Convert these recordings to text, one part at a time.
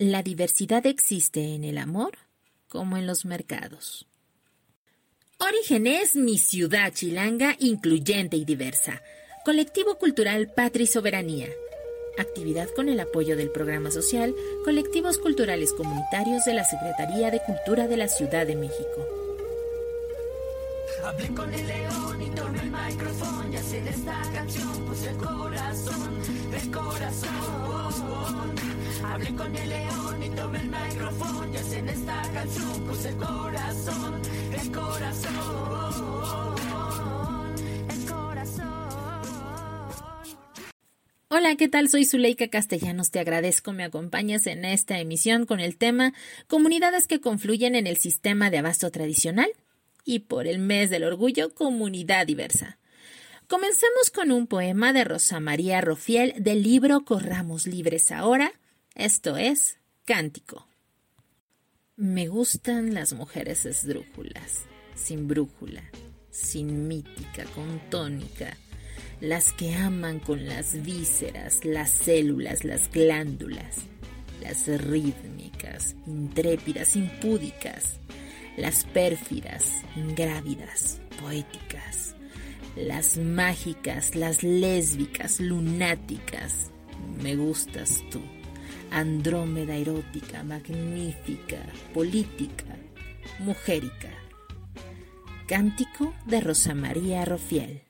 La diversidad existe en el amor como en los mercados. Origen es mi ciudad chilanga incluyente y diversa. Colectivo Cultural Patria y Soberanía. Actividad con el apoyo del programa social Colectivos Culturales Comunitarios de la Secretaría de Cultura de la Ciudad de México. Hablé con el león y tomé el micrófono, ya sé de esta canción, pues el corazón, el corazón. Hablé con el león y tomé el micrófono, ya sé de esta canción, el corazón, el corazón, el corazón. Hola, ¿qué tal? Soy Zuleika Castellanos. Te agradezco me acompañas en esta emisión con el tema Comunidades que confluyen en el sistema de abasto tradicional y por el mes del orgullo, comunidad diversa. Comencemos con un poema de Rosa María Rofiel del libro Corramos Libres Ahora, esto es Cántico. Me gustan las mujeres esdrújulas, sin brújula, sin mítica, con tónica, las que aman con las vísceras, las células, las glándulas, las rítmicas, intrépidas, impúdicas, las pérfidas, ingrávidas, poéticas, las mágicas, las lésbicas, lunáticas. Me gustas tú, Andrómeda erótica, magnífica, política, mujérica. Cántico de Rosa María Rofiel.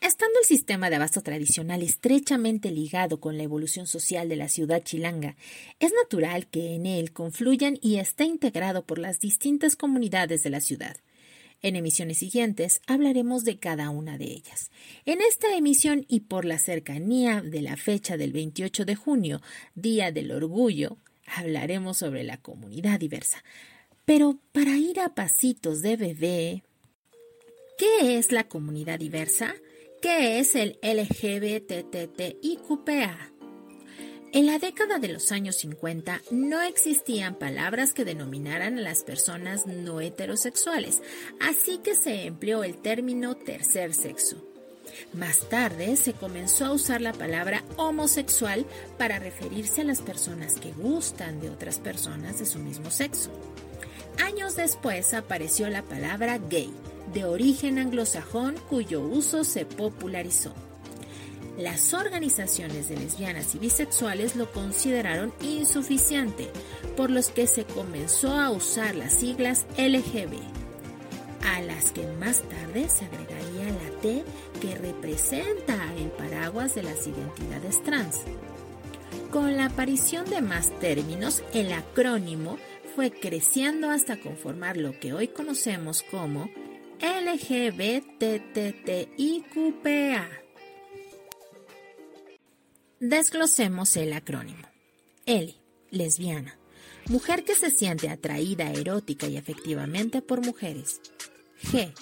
Estando el sistema de abasto tradicional estrechamente ligado con la evolución social de la ciudad chilanga, es natural que en él confluyan y esté integrado por las distintas comunidades de la ciudad. En emisiones siguientes hablaremos de cada una de ellas. En esta emisión y por la cercanía de la fecha del 28 de junio, Día del Orgullo, hablaremos sobre la comunidad diversa. Pero para ir a pasitos de bebé, ¿qué es la comunidad diversa? ¿Qué es el LGBTTIQPA? En la década de los años 50 no existían palabras que denominaran a las personas no heterosexuales, así que se empleó el término tercer sexo. Más tarde se comenzó a usar la palabra homosexual para referirse a las personas que gustan de otras personas de su mismo sexo. Años después apareció la palabra gay, de origen anglosajón cuyo uso se popularizó. Las organizaciones de lesbianas y bisexuales lo consideraron insuficiente, por los que se comenzó a usar las siglas LGB, a las que más tarde se agregaría la T que representa el paraguas de las identidades trans. Con la aparición de más términos, el acrónimo fue creciendo hasta conformar lo que hoy conocemos como LGBTTIQPA. Desglosemos el acrónimo. L, lesbiana, mujer que se siente atraída erótica y afectivamente por mujeres. G,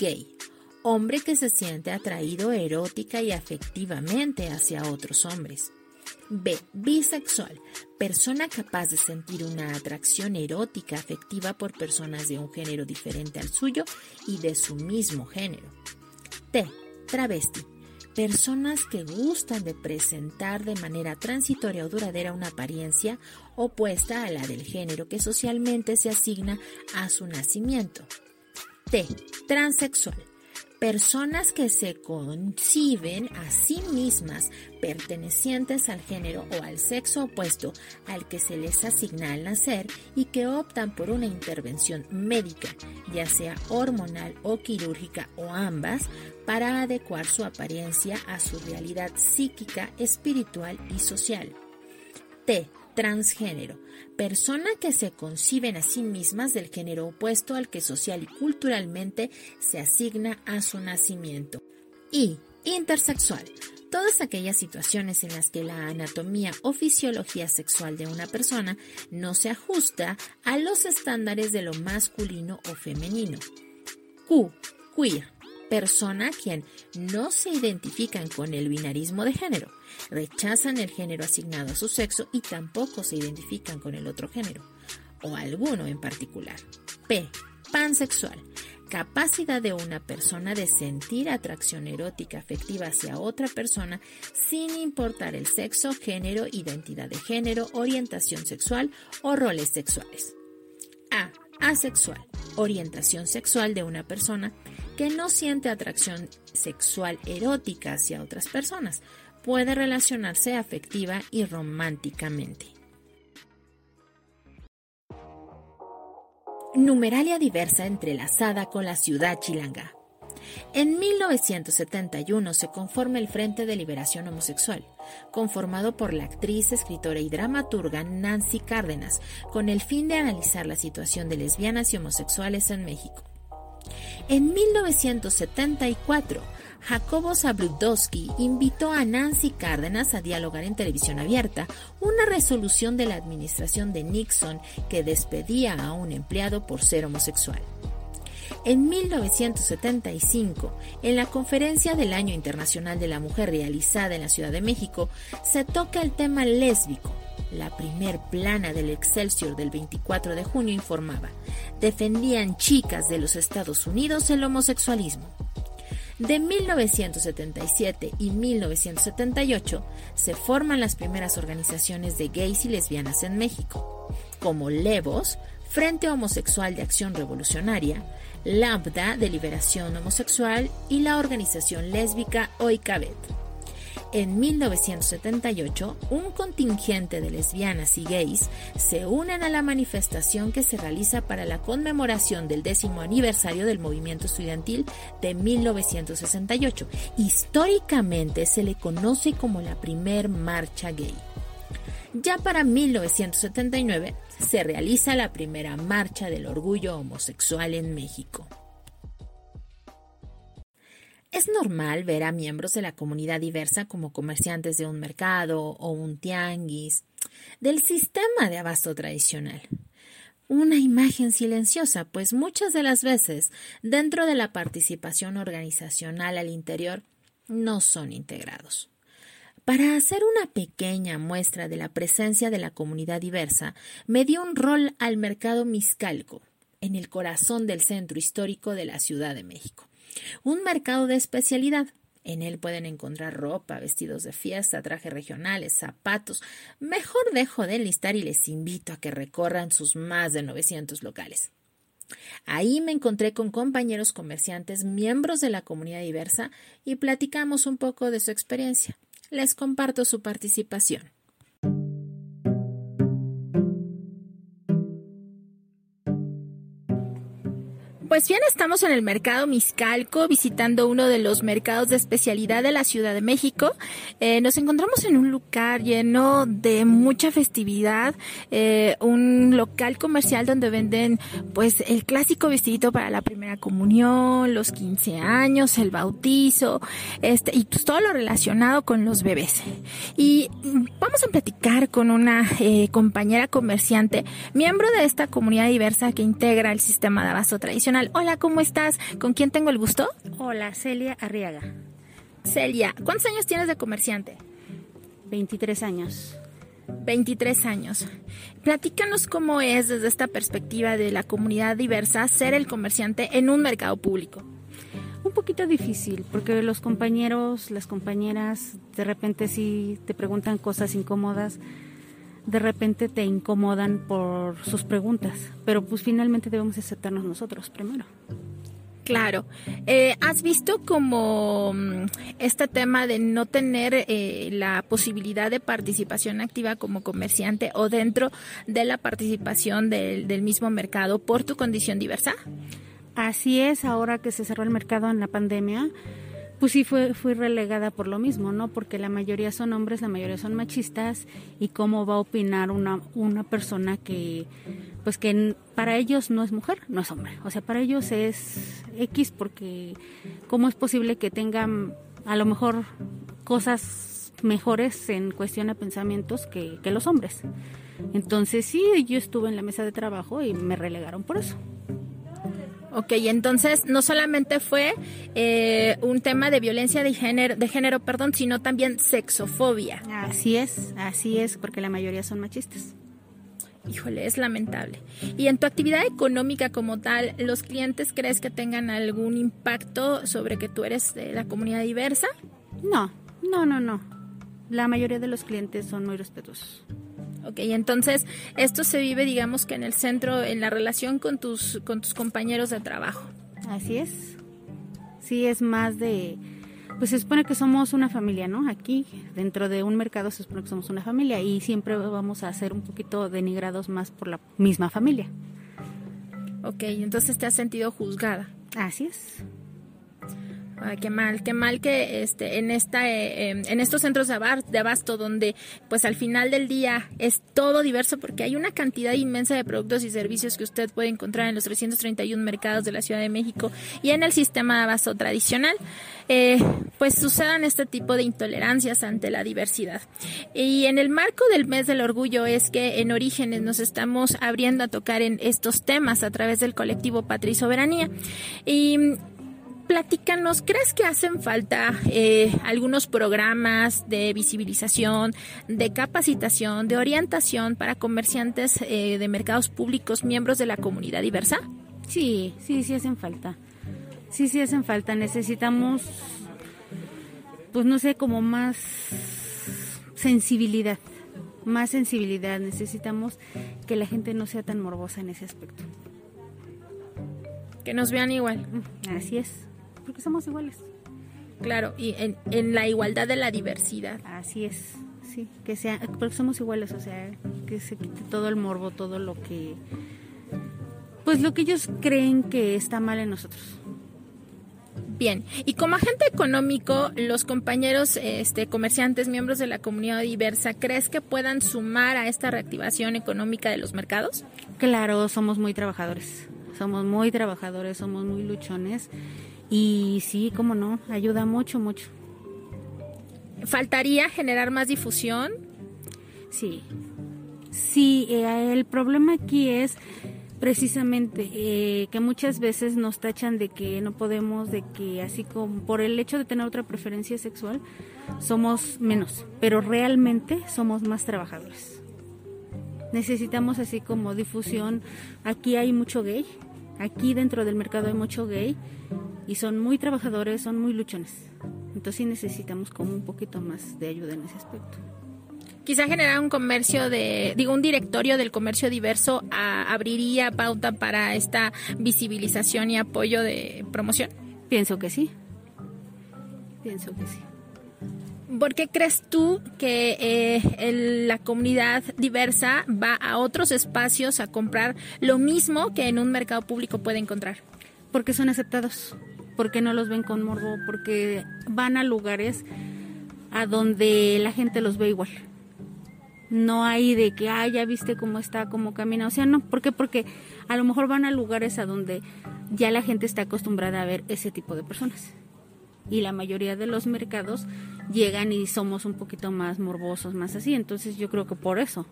gay, hombre que se siente atraído erótica y afectivamente hacia otros hombres. B. Bisexual. Persona capaz de sentir una atracción erótica afectiva por personas de un género diferente al suyo y de su mismo género. T. Travesti. Personas que gustan de presentar de manera transitoria o duradera una apariencia opuesta a la del género que socialmente se asigna a su nacimiento. T. Transexual personas que se conciben a sí mismas pertenecientes al género o al sexo opuesto al que se les asigna al nacer y que optan por una intervención médica, ya sea hormonal o quirúrgica o ambas, para adecuar su apariencia a su realidad psíquica, espiritual y social. T transgénero, persona que se conciben a sí mismas del género opuesto al que social y culturalmente se asigna a su nacimiento. Y intersexual, todas aquellas situaciones en las que la anatomía o fisiología sexual de una persona no se ajusta a los estándares de lo masculino o femenino. Q, queer, persona quien no se identifican con el binarismo de género, rechazan el género asignado a su sexo y tampoco se identifican con el otro género, o alguno en particular. P. Pansexual. capacidad de una persona de sentir atracción erótica afectiva hacia otra persona sin importar el sexo, género, identidad de género, orientación sexual o roles sexuales. A. Asexual. Orientación sexual de una persona que no siente atracción sexual erótica hacia otras personas. Puede relacionarse afectiva y románticamente. Numeralia diversa entrelazada con la ciudad chilanga. En 1971 se conforma el Frente de Liberación Homosexual, conformado por la actriz, escritora y dramaturga Nancy Cárdenas, con el fin de analizar la situación de lesbianas y homosexuales en México. En 1974, Jacobo Zabludowski invitó a Nancy Cárdenas a dialogar en televisión abierta una resolución de la administración de Nixon que despedía a un empleado por ser homosexual. En 1975, en la conferencia del Año Internacional de la Mujer realizada en la Ciudad de México, se toca el tema lésbico. La primer plana del Excelsior del 24 de junio informaba, defendían chicas de los Estados Unidos el homosexualismo. De 1977 y 1978 se forman las primeras organizaciones de gays y lesbianas en México, como Levos, Frente Homosexual de Acción Revolucionaria, Lambda de Liberación Homosexual y la organización lésbica Oikabet. En 1978, un contingente de lesbianas y gays se unen a la manifestación que se realiza para la conmemoración del décimo aniversario del movimiento estudiantil de 1968. Históricamente se le conoce como la primer marcha gay. Ya para 1979 se realiza la primera marcha del orgullo homosexual en México. Es normal ver a miembros de la comunidad diversa como comerciantes de un mercado o un tianguis, del sistema de abasto tradicional. Una imagen silenciosa, pues muchas de las veces, dentro de la participación organizacional al interior, no son integrados. Para hacer una pequeña muestra de la presencia de la comunidad diversa, me dio un rol al mercado Miscalco, en el corazón del centro histórico de la Ciudad de México. Un mercado de especialidad. En él pueden encontrar ropa, vestidos de fiesta, trajes regionales, zapatos. Mejor dejo de enlistar y les invito a que recorran sus más de 900 locales. Ahí me encontré con compañeros comerciantes, miembros de la comunidad diversa, y platicamos un poco de su experiencia les comparto su participación. Pues bien, estamos en el mercado Miscalco visitando uno de los mercados de especialidad de la Ciudad de México. Eh, nos encontramos en un lugar lleno de mucha festividad, eh, un local comercial donde venden pues el clásico vestidito para la primera comunión, los 15 años, el bautizo, este y pues todo lo relacionado con los bebés. Y vamos a platicar con una eh, compañera comerciante, miembro de esta comunidad diversa que integra el sistema de abasto tradicional Hola, ¿cómo estás? ¿Con quién tengo el gusto? Hola, Celia Arriaga. Celia, ¿cuántos años tienes de comerciante? 23 años. 23 años. Platícanos cómo es desde esta perspectiva de la comunidad diversa ser el comerciante en un mercado público. Un poquito difícil, porque los compañeros, las compañeras, de repente sí te preguntan cosas incómodas de repente te incomodan por sus preguntas, pero pues finalmente debemos aceptarnos nosotros primero. Claro. Eh, ¿Has visto como mm, este tema de no tener eh, la posibilidad de participación activa como comerciante o dentro de la participación del, del mismo mercado por tu condición diversa? Así es, ahora que se cerró el mercado en la pandemia, pues sí fue, fui relegada por lo mismo, ¿no? Porque la mayoría son hombres, la mayoría son machistas y cómo va a opinar una, una persona que, pues que para ellos no es mujer, no es hombre. O sea, para ellos es X porque cómo es posible que tengan a lo mejor cosas mejores en cuestión de pensamientos que, que los hombres. Entonces sí, yo estuve en la mesa de trabajo y me relegaron por eso. Ok, entonces no solamente fue eh, un tema de violencia de género, de género, perdón, sino también sexofobia. Así es, así es, porque la mayoría son machistas. Híjole, es lamentable. ¿Y en tu actividad económica como tal, los clientes crees que tengan algún impacto sobre que tú eres de la comunidad diversa? No, no, no, no. La mayoría de los clientes son muy respetuosos. Ok, entonces esto se vive, digamos que en el centro, en la relación con tus, con tus compañeros de trabajo. Así es. Sí, es más de, pues se supone que somos una familia, ¿no? Aquí, dentro de un mercado se supone que somos una familia y siempre vamos a ser un poquito denigrados más por la misma familia. Ok, entonces te has sentido juzgada. Así es. Ay, qué mal, qué mal que este, en esta, eh, em, en estos centros de, de abasto donde, pues al final del día es todo diverso porque hay una cantidad inmensa de productos y servicios que usted puede encontrar en los 331 mercados de la Ciudad de México y en el sistema de abasto tradicional, eh, pues sucedan este tipo de intolerancias ante la diversidad. Y en el marco del mes del orgullo es que en Orígenes nos estamos abriendo a tocar en estos temas a través del colectivo Patria y Soberanía. Y platícanos, ¿crees que hacen falta eh, algunos programas de visibilización, de capacitación, de orientación para comerciantes eh, de mercados públicos, miembros de la comunidad diversa? Sí, sí, sí hacen falta. Sí, sí hacen falta. Necesitamos, pues no sé, como más sensibilidad, más sensibilidad. Necesitamos que la gente no sea tan morbosa en ese aspecto. Que nos vean igual. Así es porque somos iguales. Claro, y en, en la igualdad de la diversidad. Así es, sí, que sea, porque somos iguales, o sea, que se quite todo el morbo, todo lo que, pues lo que ellos creen que está mal en nosotros. Bien, y como agente económico, los compañeros este, comerciantes, miembros de la comunidad diversa, ¿crees que puedan sumar a esta reactivación económica de los mercados? Claro, somos muy trabajadores, somos muy trabajadores, somos muy luchones y sí, cómo no, ayuda mucho, mucho. ¿Faltaría generar más difusión? Sí. Sí, eh, el problema aquí es precisamente eh, que muchas veces nos tachan de que no podemos, de que así como por el hecho de tener otra preferencia sexual, somos menos, pero realmente somos más trabajadores. Necesitamos así como difusión. Aquí hay mucho gay, aquí dentro del mercado hay mucho gay y son muy trabajadores, son muy luchones. Entonces sí necesitamos como un poquito más de ayuda en ese aspecto. Quizá generar un comercio de, digo, un directorio del comercio diverso abriría pauta para esta visibilización y apoyo de promoción. Pienso que sí. Pienso que sí. ¿Por qué crees tú que eh, la comunidad diversa va a otros espacios a comprar lo mismo que en un mercado público puede encontrar? Porque son aceptados porque no los ven con morbo, porque van a lugares a donde la gente los ve igual. No hay de que, ah, ya viste cómo está, cómo camina. O sea, no. ¿Por qué? Porque a lo mejor van a lugares a donde ya la gente está acostumbrada a ver ese tipo de personas. Y la mayoría de los mercados llegan y somos un poquito más morbosos, más así. Entonces yo creo que por eso.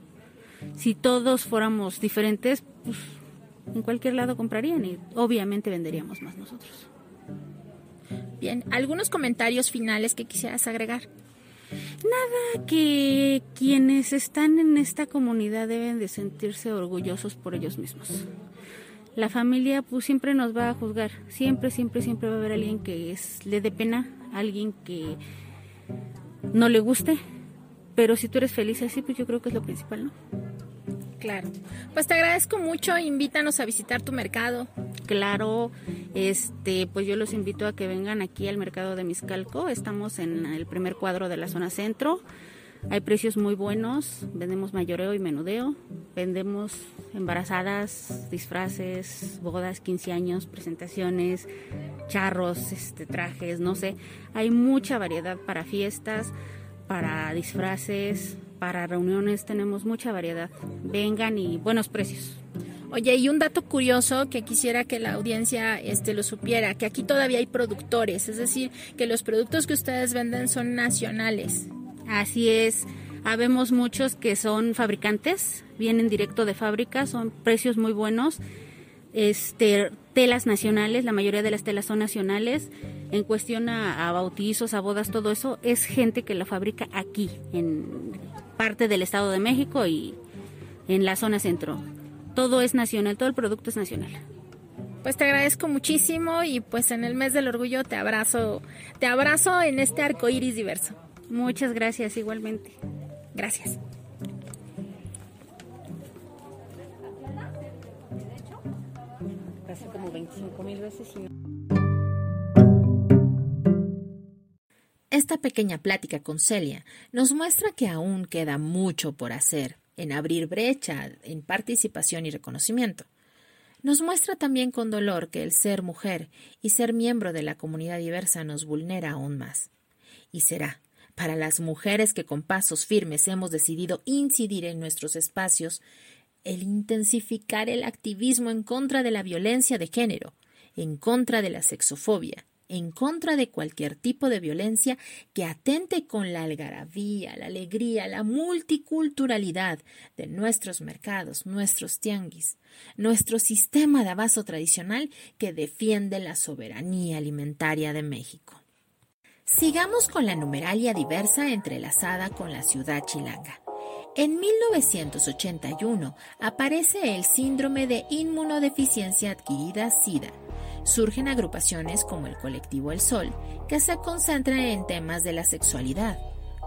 Si todos fuéramos diferentes, pues en cualquier lado comprarían y obviamente venderíamos más nosotros. Bien, ¿algunos comentarios finales que quisieras agregar? Nada, que quienes están en esta comunidad deben de sentirse orgullosos por ellos mismos. La familia pues siempre nos va a juzgar, siempre, siempre, siempre va a haber alguien que es, le dé pena, alguien que no le guste, pero si tú eres feliz así, pues yo creo que es lo principal, ¿no? Claro. Pues te agradezco mucho, invítanos a visitar tu mercado. Claro, este, pues yo los invito a que vengan aquí al mercado de Miscalco. Estamos en el primer cuadro de la zona centro. Hay precios muy buenos, vendemos mayoreo y menudeo, vendemos embarazadas, disfraces, bodas, 15 años, presentaciones, charros, este, trajes, no sé. Hay mucha variedad para fiestas, para disfraces, para reuniones tenemos mucha variedad. Vengan y buenos precios. Oye, y un dato curioso que quisiera que la audiencia este, lo supiera, que aquí todavía hay productores, es decir, que los productos que ustedes venden son nacionales. Así es, habemos muchos que son fabricantes, vienen directo de fábrica, son precios muy buenos, este, telas nacionales, la mayoría de las telas son nacionales, en cuestión a, a bautizos, a bodas, todo eso, es gente que la fabrica aquí, en parte del Estado de México y en la zona centro. Todo es nacional, todo el producto es nacional. Pues te agradezco muchísimo y pues en el mes del orgullo te abrazo, te abrazo en este arco iris diverso. Muchas gracias, igualmente. Gracias. como 25 mil veces Esta pequeña plática con Celia nos muestra que aún queda mucho por hacer en abrir brecha en participación y reconocimiento. Nos muestra también con dolor que el ser mujer y ser miembro de la comunidad diversa nos vulnera aún más. Y será para las mujeres que con pasos firmes hemos decidido incidir en nuestros espacios el intensificar el activismo en contra de la violencia de género, en contra de la sexofobia, en contra de cualquier tipo de violencia que atente con la algarabía, la alegría, la multiculturalidad de nuestros mercados, nuestros tianguis, nuestro sistema de abasto tradicional que defiende la soberanía alimentaria de México. Sigamos con la numeralia diversa entrelazada con la ciudad chilanga. En 1981 aparece el síndrome de inmunodeficiencia adquirida SIDA. Surgen agrupaciones como el colectivo El Sol, que se concentran en temas de la sexualidad,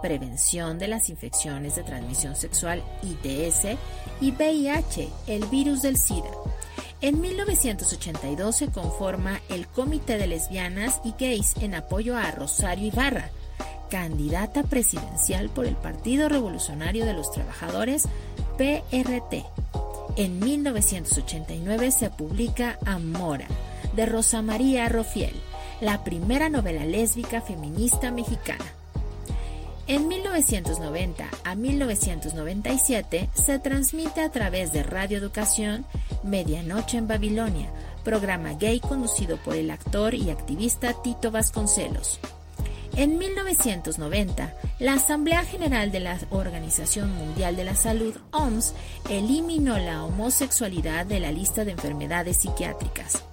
prevención de las infecciones de transmisión sexual ITS y VIH, el virus del SIDA. En 1982 se conforma el Comité de Lesbianas y Gays en apoyo a Rosario Ibarra, candidata presidencial por el Partido Revolucionario de los Trabajadores, PRT. En 1989 se publica Amora, de Rosa María Rofiel, la primera novela lésbica feminista mexicana. En 1990 a 1997 se transmite a través de Radio Educación Medianoche en Babilonia, programa gay conducido por el actor y activista Tito Vasconcelos. En 1990, la Asamblea General de la Organización Mundial de la Salud, OMS, eliminó la homosexualidad de la lista de enfermedades psiquiátricas.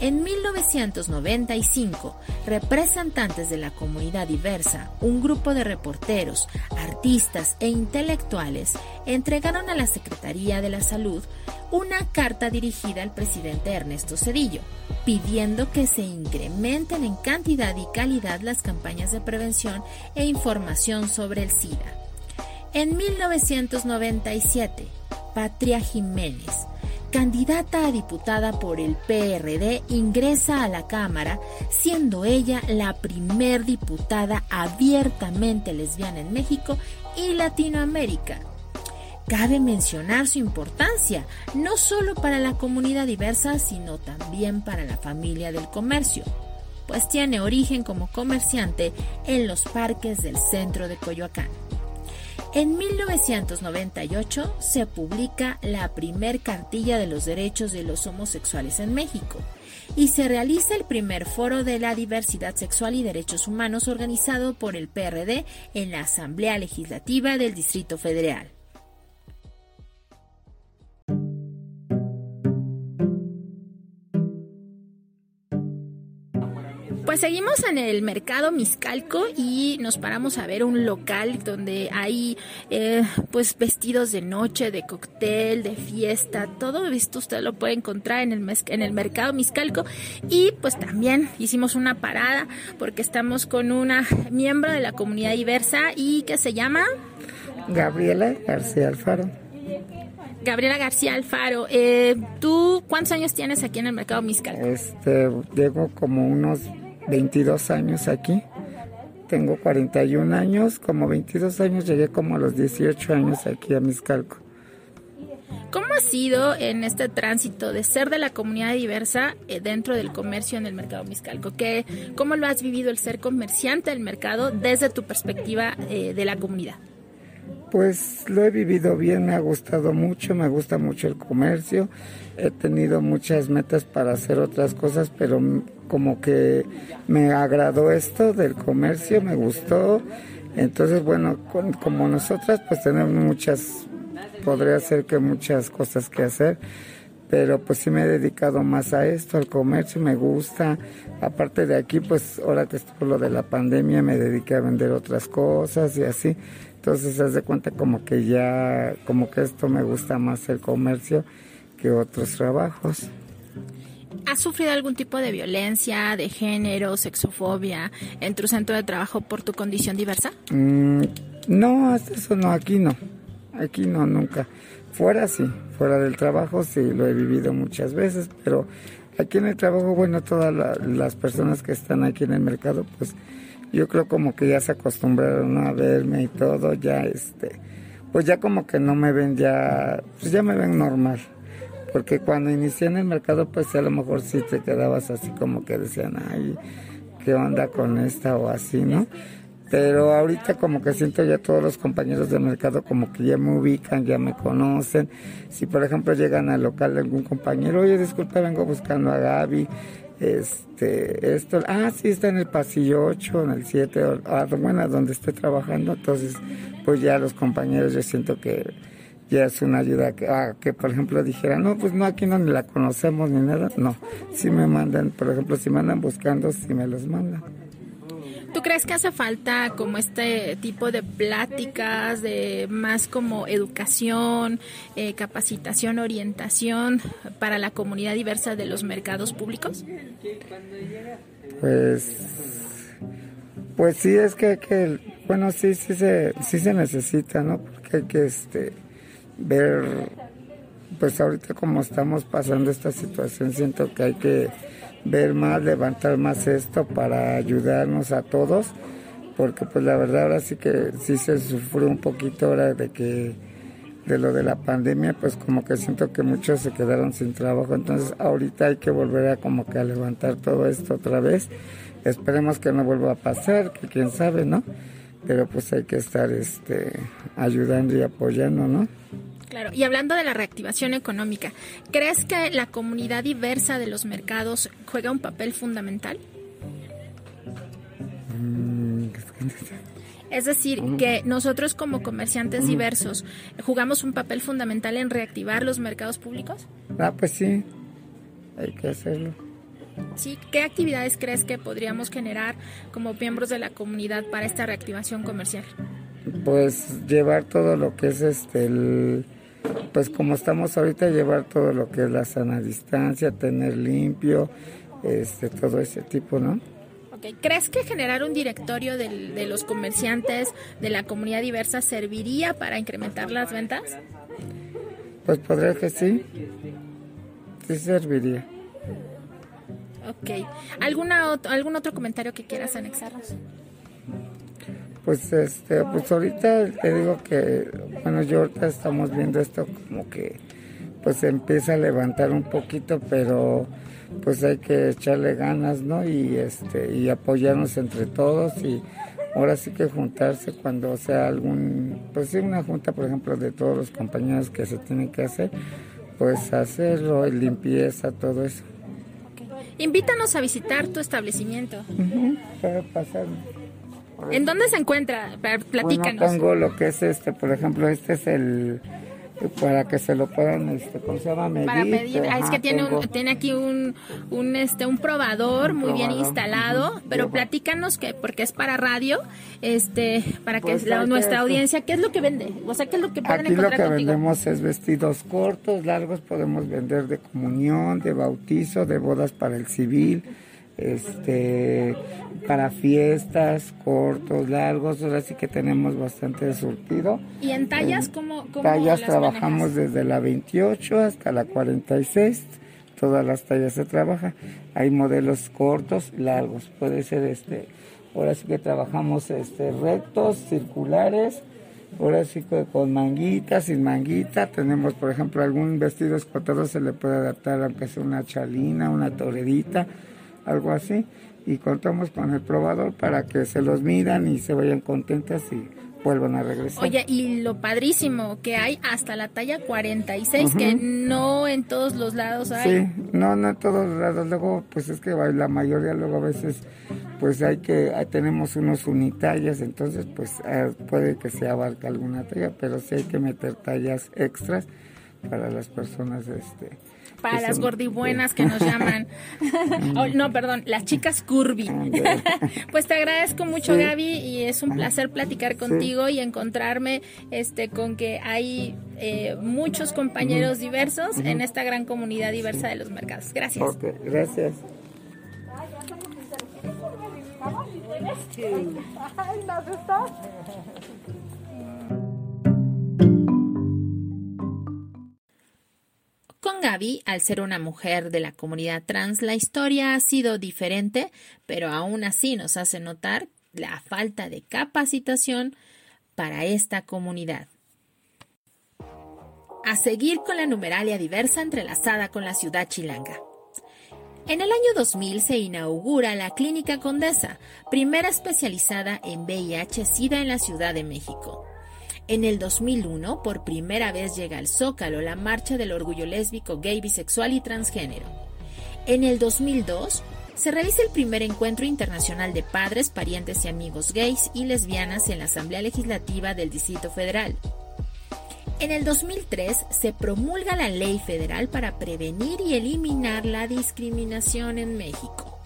En 1995, representantes de la comunidad diversa, un grupo de reporteros, artistas e intelectuales entregaron a la Secretaría de la Salud una carta dirigida al presidente Ernesto Cedillo, pidiendo que se incrementen en cantidad y calidad las campañas de prevención e información sobre el SIDA. En 1997, Patria Jiménez, candidata a diputada por el PRD, ingresa a la Cámara, siendo ella la primer diputada abiertamente lesbiana en México y Latinoamérica. Cabe mencionar su importancia, no solo para la comunidad diversa, sino también para la familia del comercio, pues tiene origen como comerciante en los parques del centro de Coyoacán. En 1998 se publica la primer cartilla de los derechos de los homosexuales en México y se realiza el primer foro de la diversidad sexual y derechos humanos organizado por el PRD en la Asamblea Legislativa del Distrito Federal. Pues seguimos en el mercado Miscalco y nos paramos a ver un local donde hay eh, pues vestidos de noche, de cóctel, de fiesta, todo esto usted lo puede encontrar en el, en el mercado Miscalco y pues también hicimos una parada porque estamos con una miembro de la comunidad diversa y que se llama Gabriela García Alfaro. Gabriela García Alfaro, eh, ¿tú cuántos años tienes aquí en el mercado Miscalco? Este, llego como unos 22 años aquí. Tengo 41 años, como 22 años llegué como a los 18 años aquí a Miscalco. ¿Cómo ha sido en este tránsito de ser de la comunidad diversa eh, dentro del comercio en el mercado Miscalco? ¿Qué, ¿Cómo lo has vivido el ser comerciante del mercado desde tu perspectiva eh, de la comunidad? Pues lo he vivido bien, me ha gustado mucho, me gusta mucho el comercio. He tenido muchas metas para hacer otras cosas, pero como que me agradó esto del comercio, me gustó. Entonces, bueno, como nosotras pues tenemos muchas, podría ser que muchas cosas que hacer, pero pues sí me he dedicado más a esto, al comercio, me gusta. Aparte de aquí, pues ahora que estuvo lo de la pandemia, me dediqué a vender otras cosas y así. Entonces, haz de cuenta como que ya, como que esto me gusta más el comercio que otros trabajos. ¿Has sufrido algún tipo de violencia de género, sexofobia en tu centro de trabajo por tu condición diversa? Mm, no, hasta eso no, aquí no. Aquí no, nunca. Fuera sí, fuera del trabajo sí, lo he vivido muchas veces, pero aquí en el trabajo, bueno, todas la- las personas que están aquí en el mercado, pues yo creo como que ya se acostumbraron a verme y todo, ya este, pues ya como que no me ven ya, pues ya me ven normal. Porque cuando inicié en el mercado, pues a lo mejor sí te quedabas así como que decían, ay, ¿qué onda con esta o así, no? Pero ahorita como que siento ya todos los compañeros de mercado como que ya me ubican, ya me conocen. Si por ejemplo llegan al local de algún compañero, oye, disculpa, vengo buscando a Gaby, este, esto, ah, sí, está en el pasillo 8, en el 7, o, ah, bueno, donde esté trabajando. Entonces, pues ya los compañeros yo siento que ya es una ayuda que, ah, que por ejemplo dijera, no, pues no, aquí no ni la conocemos ni nada. No, si me mandan, por ejemplo, si me andan buscando, si me los mandan. ¿Tú crees que hace falta como este tipo de pláticas, de más como educación, eh, capacitación, orientación para la comunidad diversa de los mercados públicos? Pues, pues sí, es que, que bueno, sí, sí se, sí se necesita, ¿no? Porque hay que, este, ver, pues ahorita como estamos pasando esta situación, siento que hay que ver más, levantar más esto para ayudarnos a todos, porque pues la verdad ahora sí que sí se sufrió un poquito ahora de que de lo de la pandemia, pues como que siento que muchos se quedaron sin trabajo, entonces ahorita hay que volver a como que a levantar todo esto otra vez. Esperemos que no vuelva a pasar, que quién sabe, ¿no? Pero pues hay que estar este ayudando y apoyando, ¿no? Claro, y hablando de la reactivación económica, ¿crees que la comunidad diversa de los mercados juega un papel fundamental? Mm, Es decir, que nosotros como comerciantes diversos jugamos un papel fundamental en reactivar los mercados públicos. Ah, pues sí, hay que hacerlo. ¿Sí? ¿Qué actividades crees que podríamos generar como miembros de la comunidad para esta reactivación comercial? Pues llevar todo lo que es este, el, pues como estamos ahorita, llevar todo lo que es la sana distancia, tener limpio, este, todo ese tipo, ¿no? Ok, ¿Crees que generar un directorio del- de los comerciantes de la comunidad diversa serviría para incrementar las ventas? Pues podría que sí, sí serviría. Ok. ¿Alguna ot- ¿Algún otro comentario que quieras anexarnos? Pues este, pues ahorita te digo que, bueno, yo ahorita estamos viendo esto como que pues empieza a levantar un poquito, pero pues hay que echarle ganas, ¿no? Y este, y apoyarnos entre todos y ahora sí que juntarse cuando sea algún, pues sí, una junta, por ejemplo, de todos los compañeros que se tienen que hacer, pues hacerlo, limpieza, todo eso. Invítanos a visitar tu establecimiento. Ujú, Puede pasar. ¿En dónde se encuentra? Bueno, Platícanos. tengo lo que es este, por ejemplo, este es el para que se lo puedan, este, ¿cómo se llama? Medir. para pedir, ah, es que tiene tengo- un, tiene aquí un, un este un probador Un muy bien instalado, pero platícanos que porque es para radio, este, para que Pues la- hay que nuestra audiencia, ¿qué es lo que vende? O sea, ¿qué es lo que pueden Aquí lo que contigo? vendemos es vestidos cortos, largos, podemos vender de comunión, de bautizo, de bodas para el civil, este, para fiestas, cortos, largos, ahora sí que tenemos bastante surtido. Y en tallas cómo, cómo Tallas las trabajamos manejas? desde la 28 hasta la 46. Todas las tallas se trabajan. Hay modelos cortos, largos. Puede ser este. Ahora sí que trabajamos este rectos, circulares. Ahora sí que con manguita, sin manguita. Tenemos, por ejemplo, algún vestido escotado se le puede adaptar, aunque sea una chalina, una torerita, algo así. Y contamos con el probador para que se los midan y se vayan contentas y vuelvan a regresar. Oye, y lo padrísimo que hay hasta la talla 46, que no en todos los lados hay. Sí, no, no en todos lados. Luego, pues es que la mayoría luego a veces, pues hay que, tenemos unos unitallas, entonces pues eh, puede que se abarque alguna talla, pero sí hay que meter tallas extras para las personas este para las gordibuenas que nos llaman. Oh, no, perdón, las chicas curvy. Ah, pues te agradezco mucho, Sí. Gaby, y es un placer platicar contigo y encontrarme este con que hay eh, muchos compañeros diversos en esta gran comunidad diversa de los mercados. Gracias. Ok, gracias. Con Gaby, al ser una mujer de la comunidad trans, la historia ha sido diferente, pero aún así nos hace notar la falta de capacitación para esta comunidad. A seguir con la numeralia diversa entrelazada con la ciudad chilanga. En el año 2000 se inaugura la Clínica Condesa, primera especializada en VIH-Sida en la Ciudad de México. En el 2001, por primera vez llega al Zócalo la Marcha del Orgullo Lésbico, Gay, Bisexual y Transgénero. En el 2002, se realiza el primer encuentro internacional de padres, parientes y amigos gays y lesbianas en la Asamblea Legislativa del Distrito Federal. En el 2003 se promulga la Ley Federal para prevenir y eliminar la discriminación en México.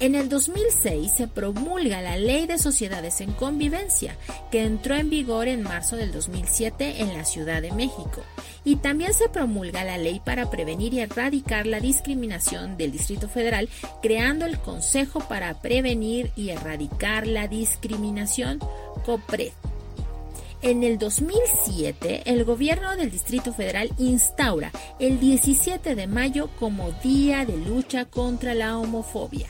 En el 2006 se promulga la Ley de Sociedades en Convivencia, que entró en vigor en marzo del 2007 en la Ciudad de México. Y también se promulga la Ley para prevenir y erradicar la discriminación del Distrito Federal, creando el Consejo para Prevenir y Erradicar la Discriminación, COPRED. En el 2007, el gobierno del Distrito Federal instaura el 17 de mayo como Día de Lucha contra la Homofobia.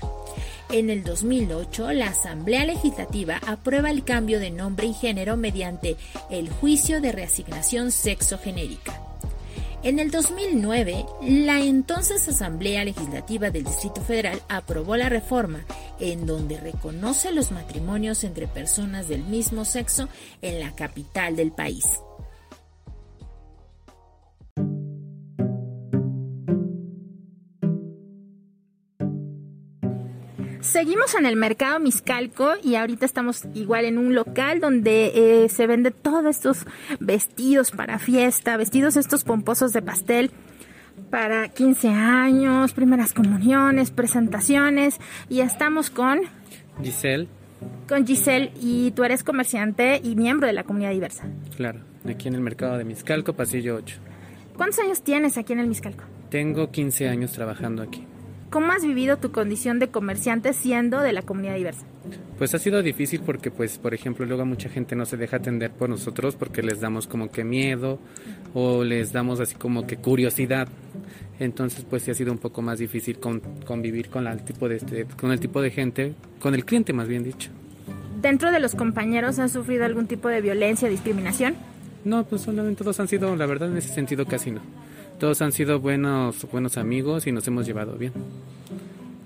En el 2008, la Asamblea Legislativa aprueba el cambio de nombre y género mediante el juicio de reasignación sexogenérica. En el 2009, la entonces Asamblea Legislativa del Distrito Federal aprobó la reforma en donde reconoce los matrimonios entre personas del mismo sexo en la capital del país. Seguimos en el mercado Miscalco y ahorita estamos igual en un local donde eh, se vende todos estos vestidos para fiesta, vestidos estos pomposos de pastel para 15 años, primeras comuniones, presentaciones y estamos con Giselle, con Giselle y tú eres comerciante y miembro de la comunidad diversa. claro, aquí en el mercado de Miscalco, pasillo 8. ¿Cuántos años tienes aquí en el Miscalco? Tengo 15 años trabajando aquí. ¿Cómo has vivido tu condición de comerciante siendo de la comunidad diversa? Pues ha sido difícil porque, pues, por ejemplo, luego mucha gente no se deja atender por nosotros porque les damos como que miedo o les damos así como que curiosidad. Entonces, pues sí ha sido un poco más difícil con- convivir con, la- el tipo de este, con el tipo de gente, con el cliente más bien dicho. ¿Dentro de los compañeros has sufrido algún tipo de violencia discriminación? No, pues solamente todos han sido, la verdad, en ese sentido casi no. Todos han sido buenos, buenos amigos y nos hemos llevado bien.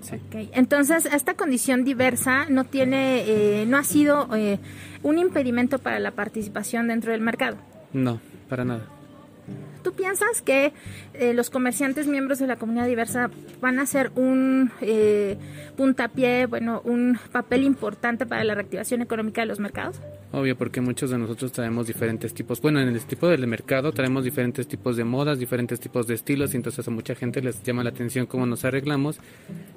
Sí. Entonces, esta condición diversa no tiene, eh, no ha sido eh, un impedimento para la participación dentro del mercado. No, para nada. ¿Tú piensas que eh, los comerciantes miembros de la comunidad diversa van a ser un eh, puntapié, bueno, un papel importante para la reactivación económica de los mercados? Obvio, porque muchos de nosotros traemos diferentes tipos. Bueno, en el tipo del mercado traemos diferentes tipos de modas, diferentes tipos de estilos, y entonces a mucha gente les llama la atención cómo nos arreglamos.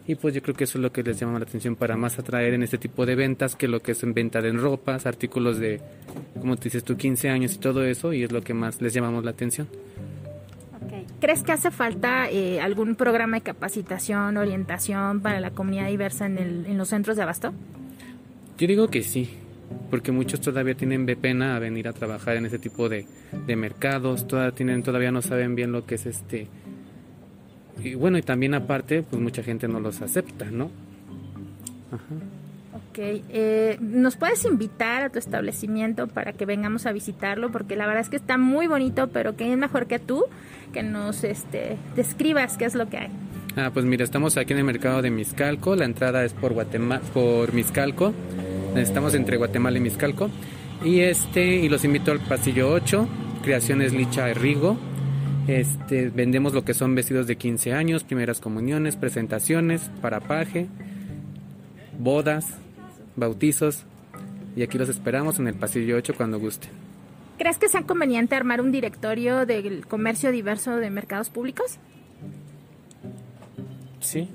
Y pues yo creo que eso es lo que les llama la atención para más atraer en este tipo de ventas que lo que es en venta de ropas, artículos de, como te dices tú, 15 años y todo eso, y es lo que más les llamamos la atención. ¿Crees que hace falta eh, algún programa de capacitación, orientación para la comunidad diversa en, el- en los centros de abasto? Yo digo que sí, porque muchos todavía tienen pena a venir a trabajar en ese tipo de, de mercados, todavía, tienen, todavía no saben bien lo que es este... Y bueno, y también aparte, pues mucha gente no los acepta, ¿no? Ajá. Ok, eh, ¿nos puedes invitar a tu establecimiento para que vengamos a visitarlo? Porque la verdad es que está muy bonito, pero que es mejor que tú que nos este, describas qué es lo que hay. Ah, pues mira, estamos aquí en el mercado de Miscalco, la entrada es por Guatemala, por Miscalco, estamos entre Guatemala y Miscalco, y este, y los invito al pasillo 8, Creaciones Licha y Rigo, este, vendemos lo que son vestidos de 15 años, primeras comuniones, presentaciones, para paje, bodas, bautizos, y aquí los esperamos en el pasillo 8 cuando guste. ¿Crees que sea conveniente armar un directorio del comercio diverso de mercados públicos? Sí,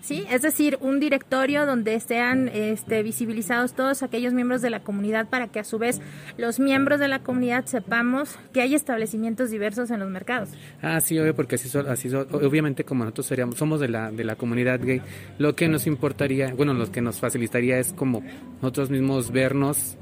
¿sí? Es decir, un directorio donde sean este, visibilizados todos aquellos miembros de la comunidad para que a su vez los miembros de la comunidad sepamos que hay establecimientos diversos en los mercados. Ah, sí, obvio, porque así, así obviamente como nosotros seríamos, somos de la, de la comunidad gay, lo que nos importaría, bueno, lo que nos facilitaría es como nosotros mismos vernos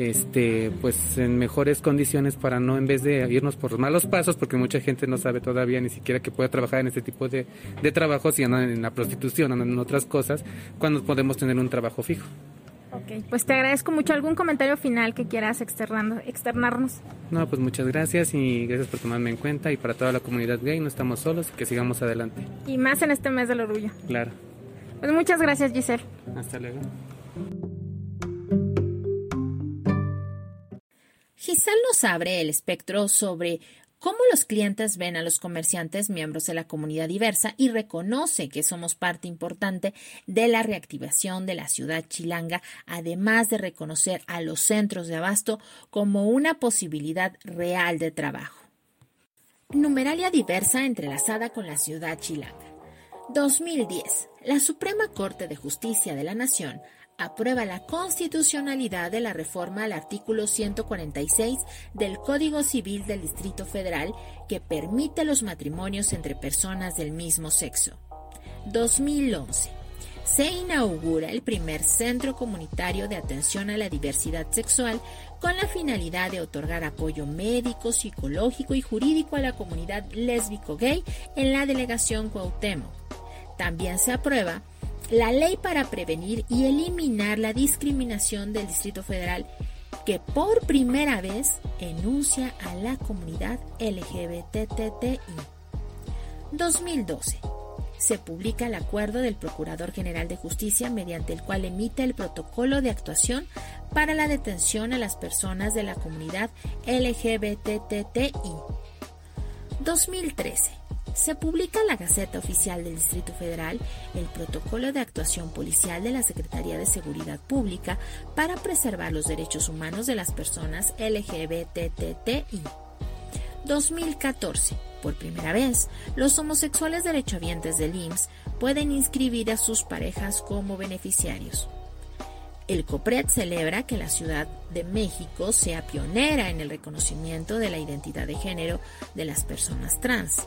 este pues en mejores condiciones para no en vez de irnos por malos pasos porque mucha gente no sabe todavía ni siquiera que puede trabajar en este tipo de, de trabajos y andan en la prostitución en otras cosas cuando podemos tener un trabajo fijo Ok, pues te agradezco mucho. ¿Algún comentario final que quieras externando, externarnos? no pues muchas gracias y gracias por tomarme en cuenta y para toda la comunidad gay no estamos solos y que sigamos adelante Y más en este mes del orgullo. claro Pues muchas gracias, Giselle. hasta luego Giselle nos abre el espectro sobre cómo los clientes ven a los comerciantes miembros de la comunidad diversa y reconoce que somos parte importante de la reactivación de la ciudad chilanga, además de reconocer a los centros de abasto como una posibilidad real de trabajo. Numeralia diversa entrelazada con la ciudad chilanga. 2010. La Suprema Corte de Justicia de la Nación aprueba la constitucionalidad de la reforma al artículo 146 del Código Civil del Distrito Federal que permite los matrimonios entre personas del mismo sexo. 2011. Se inaugura el primer centro comunitario de atención a la diversidad sexual con la finalidad de otorgar apoyo médico, psicológico y jurídico a la comunidad lésbico-gay en la delegación Cuauhtémoc. También se aprueba la ley para prevenir y eliminar la discriminación del Distrito Federal que por primera vez enuncia a la comunidad LGBTTI. 2012. Se publica el acuerdo del Procurador General de Justicia mediante el cual emite el protocolo de actuación para la detención a las personas de la comunidad LGBTTI. 2013 se publica en la Gaceta Oficial del Distrito Federal el Protocolo de Actuación Policial de la Secretaría de Seguridad Pública para preservar los derechos humanos de las personas LGBTTI. 2014. Por primera vez, los homosexuales derechohabientes del IMSS pueden inscribir a sus parejas como beneficiarios. El COPRED celebra que la Ciudad de México sea pionera en el reconocimiento de la identidad de género de las personas trans.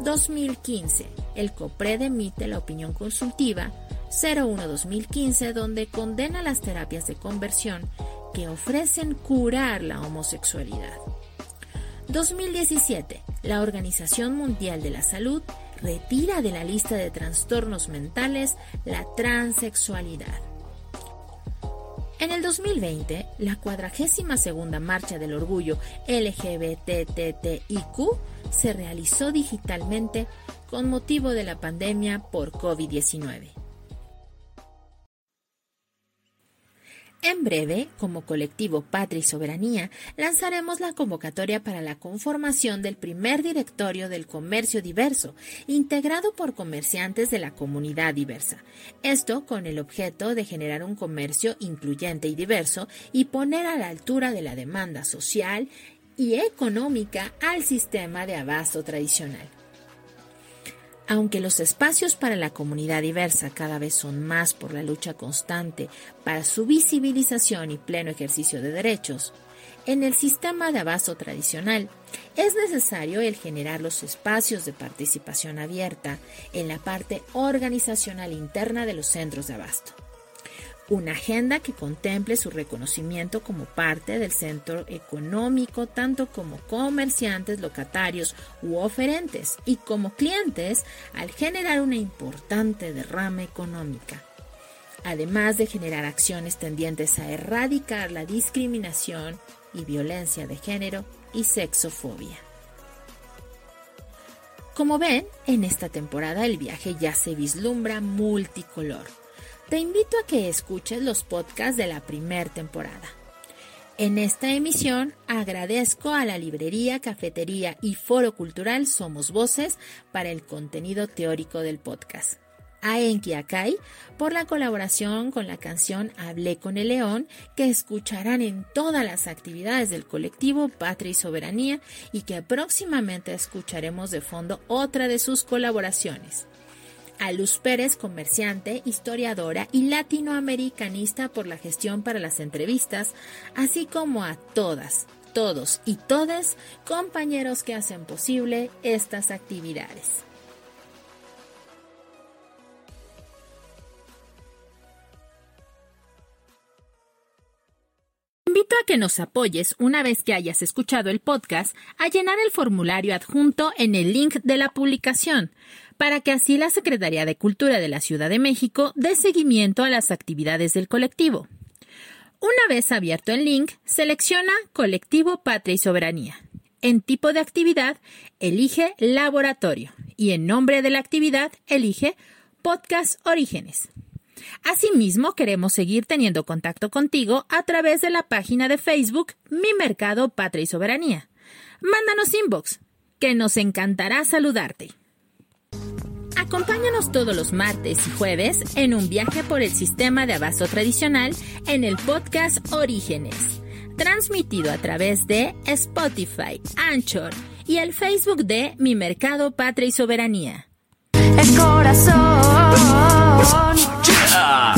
2015. El COPRED emite la opinión consultiva 01-2015 donde condena las terapias de conversión que ofrecen curar la homosexualidad. 2017. La Organización Mundial de la Salud retira de la lista de trastornos mentales la transexualidad. En el 2020, la 42 Marcha del Orgullo LGBTTIQ se realizó digitalmente con motivo de la pandemia por COVID-19. En breve, como colectivo Patria y Soberanía, lanzaremos la convocatoria para la conformación del primer directorio del comercio diverso, integrado por comerciantes de la comunidad diversa. Esto con el objeto de generar un comercio incluyente y diverso y poner a la altura de la demanda social y económica al sistema de abasto tradicional. Aunque los espacios para la comunidad diversa cada vez son más por la lucha constante para su visibilización y pleno ejercicio de derechos, en el sistema de abasto tradicional es necesario el generar los espacios de participación abierta en la parte organizacional interna de los centros de abasto. Una agenda que contemple su reconocimiento como parte del centro económico, tanto como comerciantes, locatarios u oferentes, y como clientes al generar una importante derrama económica. Además de generar acciones tendientes a erradicar la discriminación y violencia de género y sexofobia. Como ven, en esta temporada el viaje ya se vislumbra multicolor te invito a que escuches los podcasts de la primera temporada. En esta emisión agradezco a la librería, cafetería y foro cultural Somos Voces para el contenido teórico del podcast. a Enki Akai por la colaboración con la canción Hablé con el León, que escucharán en todas las actividades del colectivo Patria y Soberanía y que próximamente escucharemos de fondo otra de sus colaboraciones. A Luz Pérez, comerciante, historiadora y latinoamericanista por la gestión para las entrevistas, así como a todas, todos y todes compañeros que hacen posible estas actividades. Invito a que nos apoyes una vez que hayas escuchado el podcast a llenar el formulario adjunto en el link de la publicación, para que así la Secretaría de Cultura de la Ciudad de México dé seguimiento a las actividades del colectivo. Una vez abierto el link, selecciona Colectivo Patria y Soberanía. En tipo de actividad, elige Laboratorio y en nombre de la actividad, elige Podcast Orígenes. Asimismo, queremos seguir teniendo contacto contigo a través de la página de Facebook Mi Mercado Patria y Soberanía. Mándanos inbox, que nos encantará saludarte. Acompáñanos todos los martes y jueves en un viaje por el sistema de abasto tradicional en el podcast Orígenes, transmitido a través de Spotify, Anchor y el Facebook de Mi Mercado Patria y Soberanía. El corazón. Ah.